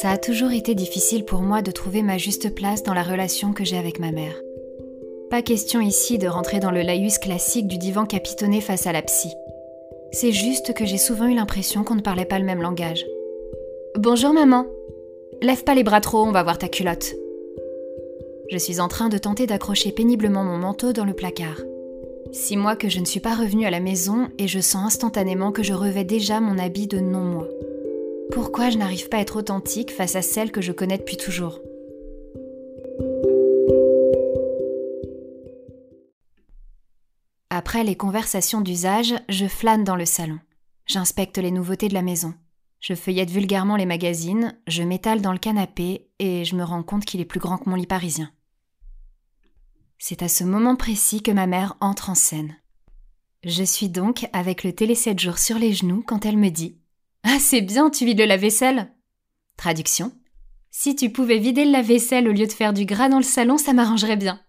Ça a toujours été difficile pour moi de trouver ma juste place dans la relation que j'ai avec ma mère. Pas question ici de rentrer dans le laïus classique du divan capitonné face à la psy. C'est juste que j'ai souvent eu l'impression qu'on ne parlait pas le même langage. Bonjour maman. Lève pas les bras trop, on va voir ta culotte. Je suis en train de tenter d'accrocher péniblement mon manteau dans le placard. Six mois que je ne suis pas revenue à la maison et je sens instantanément que je revais déjà mon habit de non-moi. Pourquoi je n'arrive pas à être authentique face à celle que je connais depuis toujours Après les conversations d'usage, je flâne dans le salon. J'inspecte les nouveautés de la maison. Je feuillette vulgairement les magazines, je m'étale dans le canapé et je me rends compte qu'il est plus grand que mon lit parisien. C'est à ce moment précis que ma mère entre en scène. Je suis donc avec le télé 7 jours sur les genoux quand elle me dit Ah, c'est bien, tu vides le lave-vaisselle Traduction Si tu pouvais vider le lave-vaisselle au lieu de faire du gras dans le salon, ça m'arrangerait bien.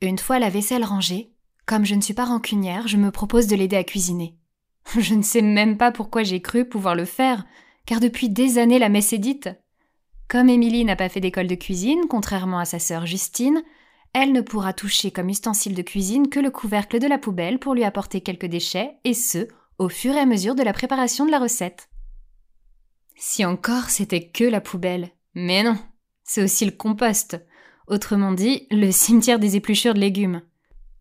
Une fois la vaisselle rangée, comme je ne suis pas rancunière, je me propose de l'aider à cuisiner. Je ne sais même pas pourquoi j'ai cru pouvoir le faire, car depuis des années la messe est dite. Comme Émilie n'a pas fait d'école de cuisine, contrairement à sa sœur Justine, elle ne pourra toucher comme ustensile de cuisine que le couvercle de la poubelle pour lui apporter quelques déchets, et ce, au fur et à mesure de la préparation de la recette. Si encore c'était que la poubelle. Mais non, c'est aussi le compost. Autrement dit, le cimetière des épluchures de légumes.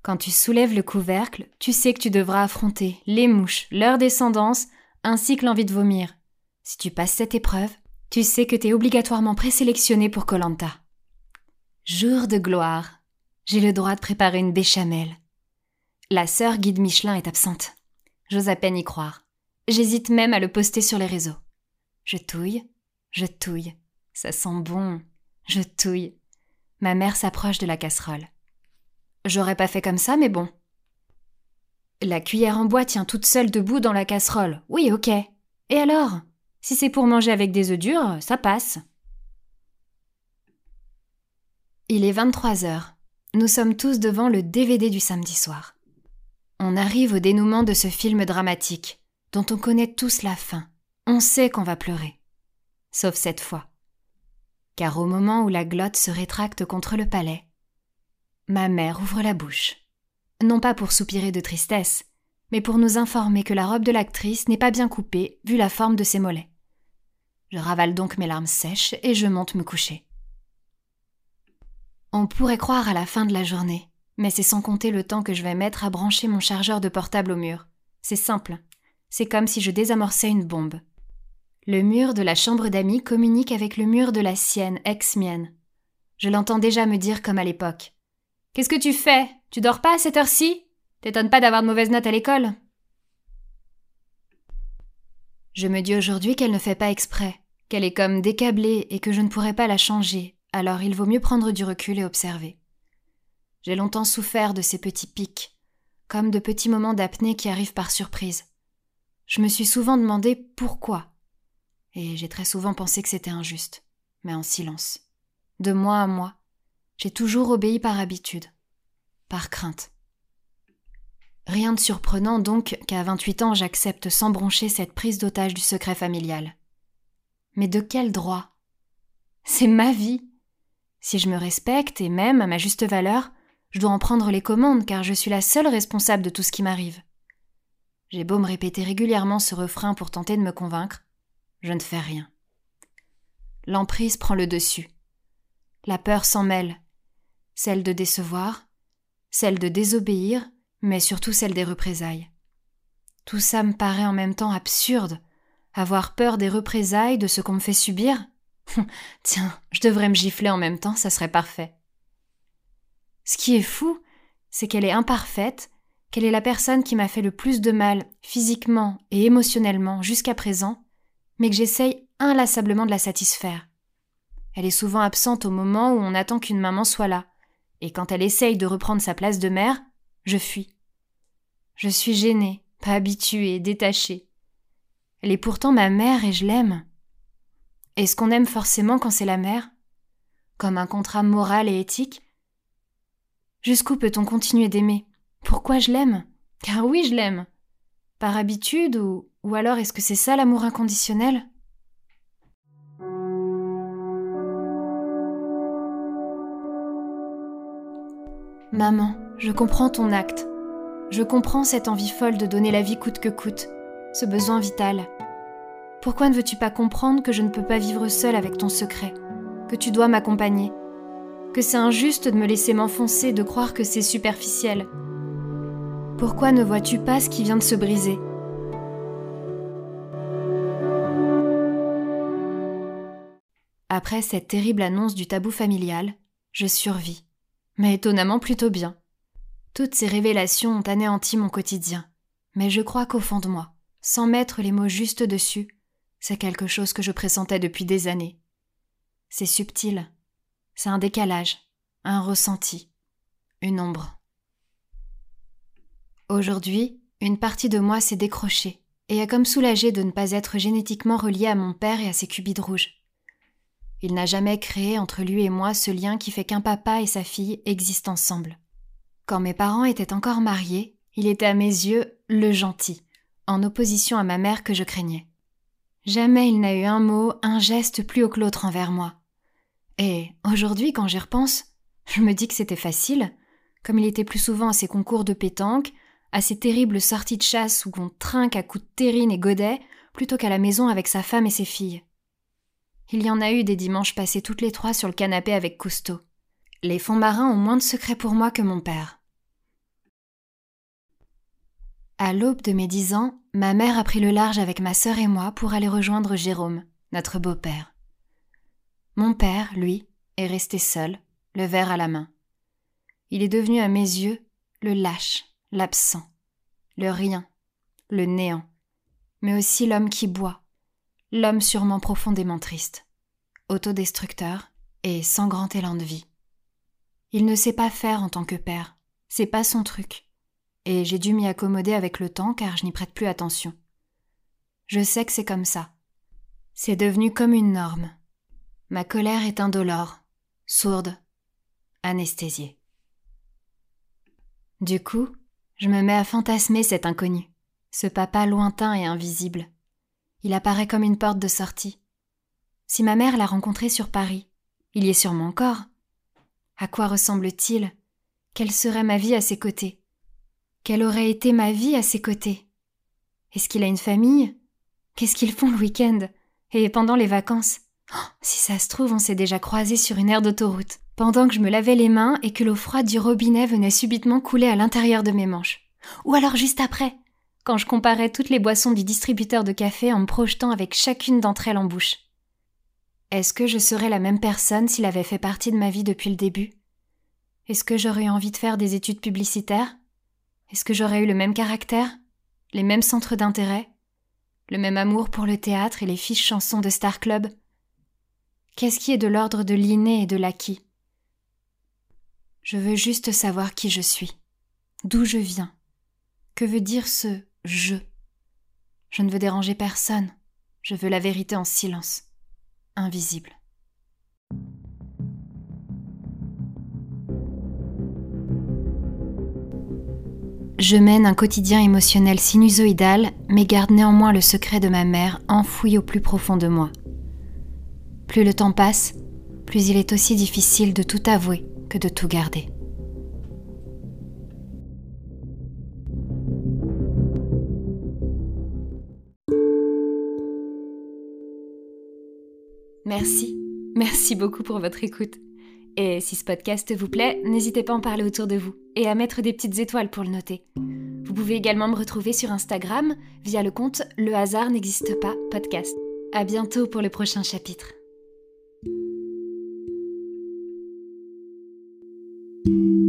Quand tu soulèves le couvercle, tu sais que tu devras affronter les mouches, leur descendance, ainsi que l'envie de vomir. Si tu passes cette épreuve, tu sais que t'es obligatoirement présélectionné pour Colanta. Jour de gloire. J'ai le droit de préparer une béchamel. La sœur guide Michelin est absente. J'ose à peine y croire. J'hésite même à le poster sur les réseaux. Je touille, je touille. Ça sent bon. Je touille. Ma mère s'approche de la casserole. J'aurais pas fait comme ça, mais bon. La cuillère en bois tient toute seule debout dans la casserole. Oui, ok. Et alors? Si c'est pour manger avec des œufs durs, ça passe. Il est 23 heures. Nous sommes tous devant le DVD du samedi soir. On arrive au dénouement de ce film dramatique, dont on connaît tous la fin. On sait qu'on va pleurer. Sauf cette fois. Car au moment où la glotte se rétracte contre le palais, ma mère ouvre la bouche. Non pas pour soupirer de tristesse, mais pour nous informer que la robe de l'actrice n'est pas bien coupée vu la forme de ses mollets. Je ravale donc mes larmes sèches et je monte me coucher. On pourrait croire à la fin de la journée, mais c'est sans compter le temps que je vais mettre à brancher mon chargeur de portable au mur. C'est simple. C'est comme si je désamorçais une bombe. Le mur de la chambre d'amis communique avec le mur de la sienne, ex-mienne. Je l'entends déjà me dire comme à l'époque. Qu'est-ce que tu fais? Tu dors pas à cette heure-ci? T'étonnes pas d'avoir de mauvaises notes à l'école? Je me dis aujourd'hui qu'elle ne fait pas exprès, qu'elle est comme décablée et que je ne pourrais pas la changer, alors il vaut mieux prendre du recul et observer. J'ai longtemps souffert de ces petits pics, comme de petits moments d'apnée qui arrivent par surprise. Je me suis souvent demandé pourquoi, et j'ai très souvent pensé que c'était injuste, mais en silence. De moi à moi, j'ai toujours obéi par habitude, par crainte. Rien de surprenant donc qu'à 28 ans j'accepte sans broncher cette prise d'otage du secret familial. Mais de quel droit? C'est ma vie. Si je me respecte et même à ma juste valeur, je dois en prendre les commandes car je suis la seule responsable de tout ce qui m'arrive. J'ai beau me répéter régulièrement ce refrain pour tenter de me convaincre, je ne fais rien. L'emprise prend le dessus. La peur s'en mêle, celle de décevoir, celle de désobéir, mais surtout celle des représailles. Tout ça me paraît en même temps absurde. Avoir peur des représailles, de ce qu'on me fait subir? Tiens, je devrais me gifler en même temps, ça serait parfait. Ce qui est fou, c'est qu'elle est imparfaite, qu'elle est la personne qui m'a fait le plus de mal, physiquement et émotionnellement, jusqu'à présent, mais que j'essaye inlassablement de la satisfaire. Elle est souvent absente au moment où on attend qu'une maman soit là, et quand elle essaye de reprendre sa place de mère, je fuis. Je suis gênée, pas habituée, détachée. Elle est pourtant ma mère et je l'aime. Est-ce qu'on aime forcément quand c'est la mère? Comme un contrat moral et éthique? Jusqu'où peut-on continuer d'aimer? Pourquoi je l'aime? Car oui, je l'aime. Par habitude ou, ou alors est-ce que c'est ça l'amour inconditionnel? Maman, je comprends ton acte. Je comprends cette envie folle de donner la vie coûte que coûte, ce besoin vital. Pourquoi ne veux-tu pas comprendre que je ne peux pas vivre seule avec ton secret, que tu dois m'accompagner? Que c'est injuste de me laisser m'enfoncer, de croire que c'est superficiel Pourquoi ne vois-tu pas ce qui vient de se briser? Après cette terrible annonce du tabou familial, je survis, mais étonnamment plutôt bien. Toutes ces révélations ont anéanti mon quotidien, mais je crois qu'au fond de moi, sans mettre les mots justes dessus, c'est quelque chose que je pressentais depuis des années. C'est subtil, c'est un décalage, un ressenti, une ombre. Aujourd'hui, une partie de moi s'est décrochée et a comme soulagé de ne pas être génétiquement reliée à mon père et à ses cubides rouges. Il n'a jamais créé entre lui et moi ce lien qui fait qu'un papa et sa fille existent ensemble. Quand mes parents étaient encore mariés, il était à mes yeux le gentil, en opposition à ma mère que je craignais. Jamais il n'a eu un mot, un geste plus haut que l'autre envers moi. Et aujourd'hui, quand j'y repense, je me dis que c'était facile, comme il était plus souvent à ses concours de pétanque, à ses terribles sorties de chasse où on trinque à coups de terrine et godets, plutôt qu'à la maison avec sa femme et ses filles. Il y en a eu des dimanches passés toutes les trois sur le canapé avec Cousteau. Les fonds marins ont moins de secrets pour moi que mon père. À l'aube de mes dix ans, ma mère a pris le large avec ma sœur et moi pour aller rejoindre Jérôme, notre beau-père. Mon père, lui, est resté seul, le verre à la main. Il est devenu à mes yeux le lâche, l'absent, le rien, le néant, mais aussi l'homme qui boit, l'homme sûrement profondément triste, autodestructeur et sans grand élan de vie. Il ne sait pas faire en tant que père, c'est pas son truc, et j'ai dû m'y accommoder avec le temps car je n'y prête plus attention. Je sais que c'est comme ça. C'est devenu comme une norme. Ma colère est indolore, sourde, anesthésiée. Du coup, je me mets à fantasmer cet inconnu, ce papa lointain et invisible, il apparaît comme une porte de sortie. Si ma mère l'a rencontré sur Paris, il y est sûrement encore. À quoi ressemble-t-il? Quelle serait ma vie à ses côtés? Quelle aurait été ma vie à ses côtés? Est-ce qu'il a une famille? Qu'est-ce qu'ils font le week-end? Et pendant les vacances? Si ça se trouve, on s'est déjà croisés sur une aire d'autoroute, pendant que je me lavais les mains et que l'eau froide du robinet venait subitement couler à l'intérieur de mes manches. Ou alors juste après, quand je comparais toutes les boissons du distributeur de café en me projetant avec chacune d'entre elles en bouche. Est-ce que je serais la même personne s'il avait fait partie de ma vie depuis le début? Est-ce que j'aurais envie de faire des études publicitaires? Est-ce que j'aurais eu le même caractère? Les mêmes centres d'intérêt? Le même amour pour le théâtre et les fiches chansons de Star Club? Qu'est-ce qui est de l'ordre de l'inné et de l'acquis? Je veux juste savoir qui je suis, d'où je viens. Que veut dire ce je. Je ne veux déranger personne. Je veux la vérité en silence, invisible. Je mène un quotidien émotionnel sinusoïdal, mais garde néanmoins le secret de ma mère enfoui au plus profond de moi. Plus le temps passe, plus il est aussi difficile de tout avouer que de tout garder. Merci, merci beaucoup pour votre écoute. Et si ce podcast vous plaît, n'hésitez pas à en parler autour de vous et à mettre des petites étoiles pour le noter. Vous pouvez également me retrouver sur Instagram via le compte Le hasard n'existe pas podcast. À bientôt pour le prochain chapitre. Thank you.